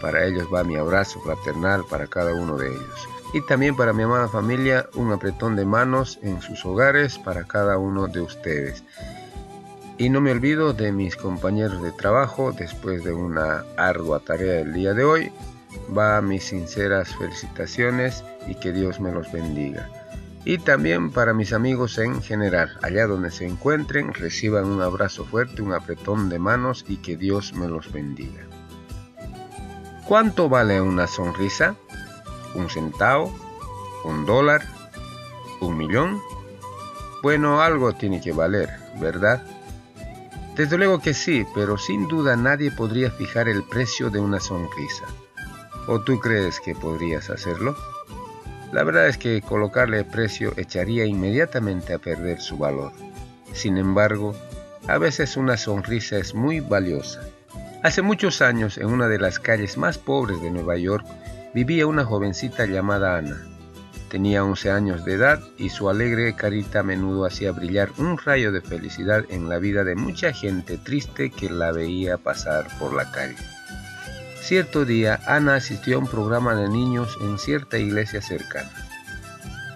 para ellos va mi abrazo fraternal para cada uno de ellos. Y también para mi amada familia, un apretón de manos en sus hogares para cada uno de ustedes. Y no me olvido de mis compañeros de trabajo después de una ardua tarea el día de hoy. Va mis sinceras felicitaciones y que Dios me los bendiga. Y también para mis amigos en general, allá donde se encuentren, reciban un abrazo fuerte, un apretón de manos y que Dios me los bendiga. ¿Cuánto vale una sonrisa? ¿Un centavo? ¿Un dólar? ¿Un millón? Bueno, algo tiene que valer, ¿verdad? Desde luego que sí, pero sin duda nadie podría fijar el precio de una sonrisa. ¿O tú crees que podrías hacerlo? La verdad es que colocarle precio echaría inmediatamente a perder su valor. Sin embargo, a veces una sonrisa es muy valiosa Hace muchos años, en una de las calles más pobres de Nueva York, vivía una jovencita llamada Ana. Tenía 11 años de edad y su alegre carita a menudo hacía brillar un rayo de felicidad en la vida de mucha gente triste que la veía pasar por la calle. Cierto día, Ana asistió a un programa de niños en cierta iglesia cercana.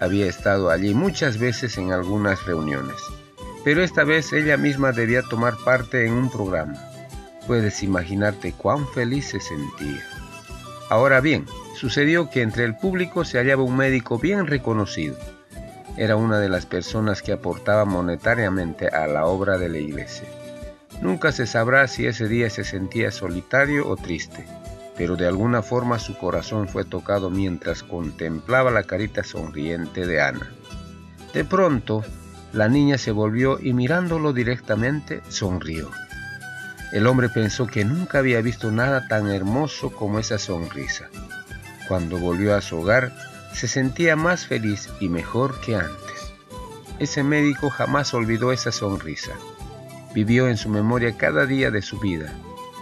Había estado allí muchas veces en algunas reuniones, pero esta vez ella misma debía tomar parte en un programa. Puedes imaginarte cuán feliz se sentía. Ahora bien, sucedió que entre el público se hallaba un médico bien reconocido. Era una de las personas que aportaba monetariamente a la obra de la iglesia. Nunca se sabrá si ese día se sentía solitario o triste, pero de alguna forma su corazón fue tocado mientras contemplaba la carita sonriente de Ana. De pronto, la niña se volvió y mirándolo directamente sonrió. El hombre pensó que nunca había visto nada tan hermoso como esa sonrisa. Cuando volvió a su hogar, se sentía más feliz y mejor que antes. Ese médico jamás olvidó esa sonrisa. Vivió en su memoria cada día de su vida,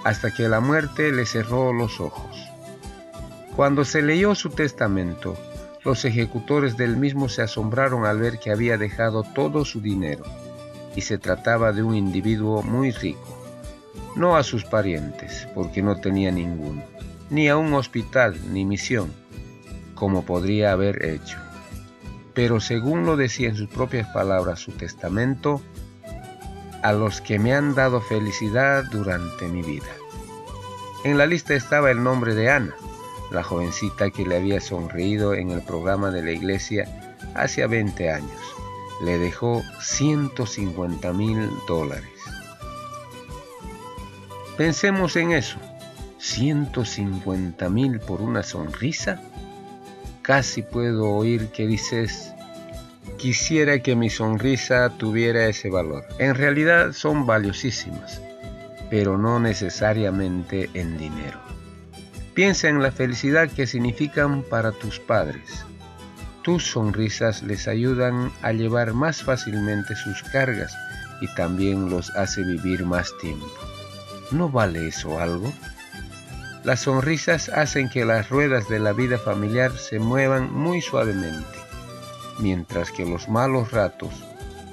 hasta que la muerte le cerró los ojos. Cuando se leyó su testamento, los ejecutores del mismo se asombraron al ver que había dejado todo su dinero, y se trataba de un individuo muy rico no a sus parientes, porque no tenía ninguno, ni a un hospital ni misión, como podría haber hecho. Pero según lo decía en sus propias palabras su testamento, a los que me han dado felicidad durante mi vida. En la lista estaba el nombre de Ana, la jovencita que le había sonreído en el programa de la iglesia hace 20 años. Le dejó 150 mil dólares. Pensemos en eso. 150 mil por una sonrisa. Casi puedo oír que dices, quisiera que mi sonrisa tuviera ese valor. En realidad son valiosísimas, pero no necesariamente en dinero. Piensa en la felicidad que significan para tus padres. Tus sonrisas les ayudan a llevar más fácilmente sus cargas y también los hace vivir más tiempo. ¿No vale eso algo? Las sonrisas hacen que las ruedas de la vida familiar se muevan muy suavemente, mientras que los malos ratos,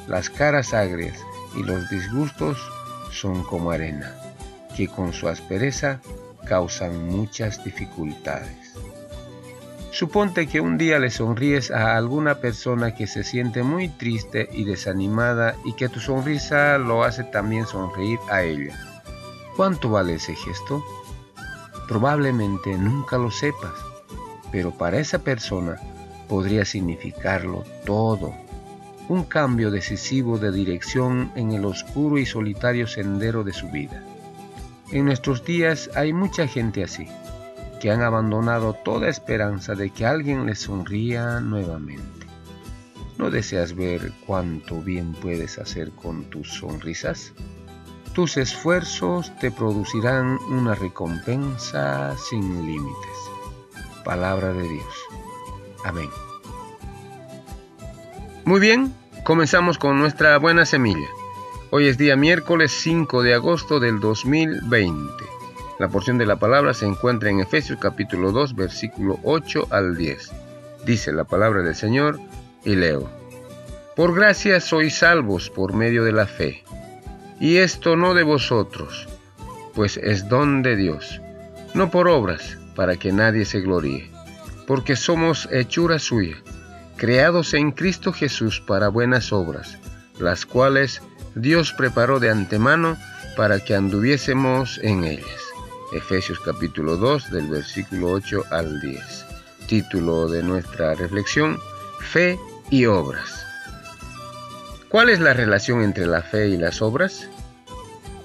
las caras agrias y los disgustos son como arena, que con su aspereza causan muchas dificultades. Suponte que un día le sonríes a alguna persona que se siente muy triste y desanimada y que tu sonrisa lo hace también sonreír a ella. ¿Cuánto vale ese gesto? Probablemente nunca lo sepas, pero para esa persona podría significarlo todo. Un cambio decisivo de dirección en el oscuro y solitario sendero de su vida. En nuestros días hay mucha gente así, que han abandonado toda esperanza de que alguien les sonría nuevamente. ¿No deseas ver cuánto bien puedes hacer con tus sonrisas? Tus esfuerzos te producirán una recompensa sin límites. palabra de Dios. Amén. Muy bien, comenzamos con nuestra buena semilla. Hoy es día miércoles 5 de agosto del 2020. La porción de la palabra se encuentra en Efesios capítulo 2 versículo 8 al 10. Dice la palabra del Señor y leo. Por gracia sois salvos por medio de la fe. Y esto no de vosotros, pues es don de Dios, no por obras, para que nadie se gloríe, porque somos hechura suya, creados en Cristo Jesús para buenas obras, las cuales Dios preparó de antemano para que anduviésemos en ellas. Efesios capítulo 2 del versículo 8 al 10. Título de nuestra reflexión, Fe y Obras. ¿Cuál es la relación entre la fe y las obras?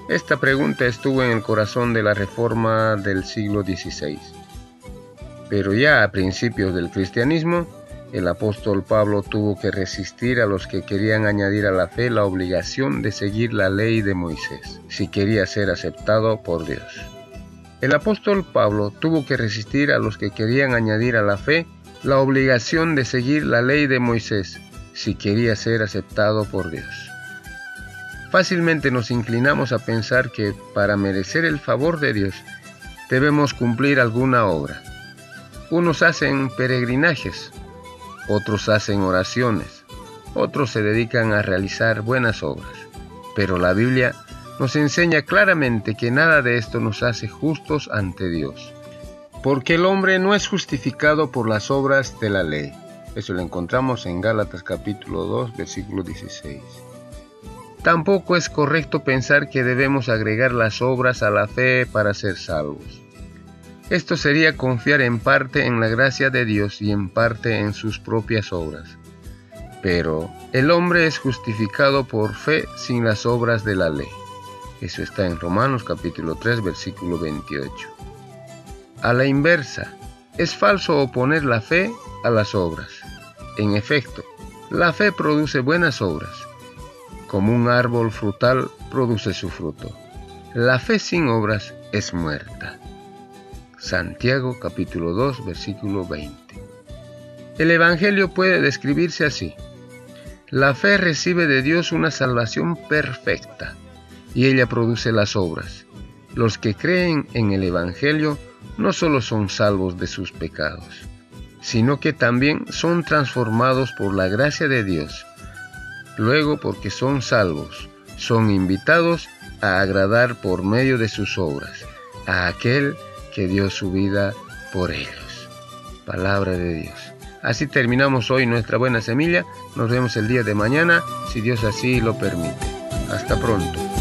Esta pregunta estuvo en el corazón de la reforma del siglo XVI. Pero ya a principios del cristianismo, el apóstol Pablo tuvo que resistir a los que querían añadir a la fe la obligación de seguir la ley de Moisés, si quería ser aceptado por Dios. El apóstol Pablo tuvo que resistir a los que querían añadir a la fe la obligación de seguir la ley de Moisés, si quería ser aceptado por Dios. Fácilmente nos inclinamos a pensar que para merecer el favor de Dios debemos cumplir alguna obra. Unos hacen peregrinajes, otros hacen oraciones, otros se dedican a realizar buenas obras. Pero la Biblia nos enseña claramente que nada de esto nos hace justos ante Dios, porque el hombre no es justificado por las obras de la ley, eso lo encontramos en Gálatas capítulo 2, versículo 16. Tampoco es correcto pensar que debemos agregar las obras a la fe para ser salvos. Esto sería confiar en parte en la gracia de Dios y en parte en sus propias obras. Pero el hombre es justificado por fe sin las obras de la ley. Eso está en Romanos capítulo 3 versículo 28. A la inversa, es falso oponer la fe a las obras. En efecto, la fe produce buenas obras, como un árbol frutal produce su fruto. La fe sin obras es muerta. Santiago capítulo 2 versículo 20. El Evangelio puede describirse así. La fe recibe de Dios una salvación perfecta y ella produce las obras. Los que creen en el Evangelio no solo son salvos de sus pecados, sino que también son transformados por la gracia de Dios. Luego, porque son salvos, son invitados a agradar por medio de sus obras a aquel que dio su vida por ellos. Palabra de Dios. Así terminamos hoy nuestra buena semilla. Nos vemos el día de mañana, si Dios así lo permite. Hasta pronto.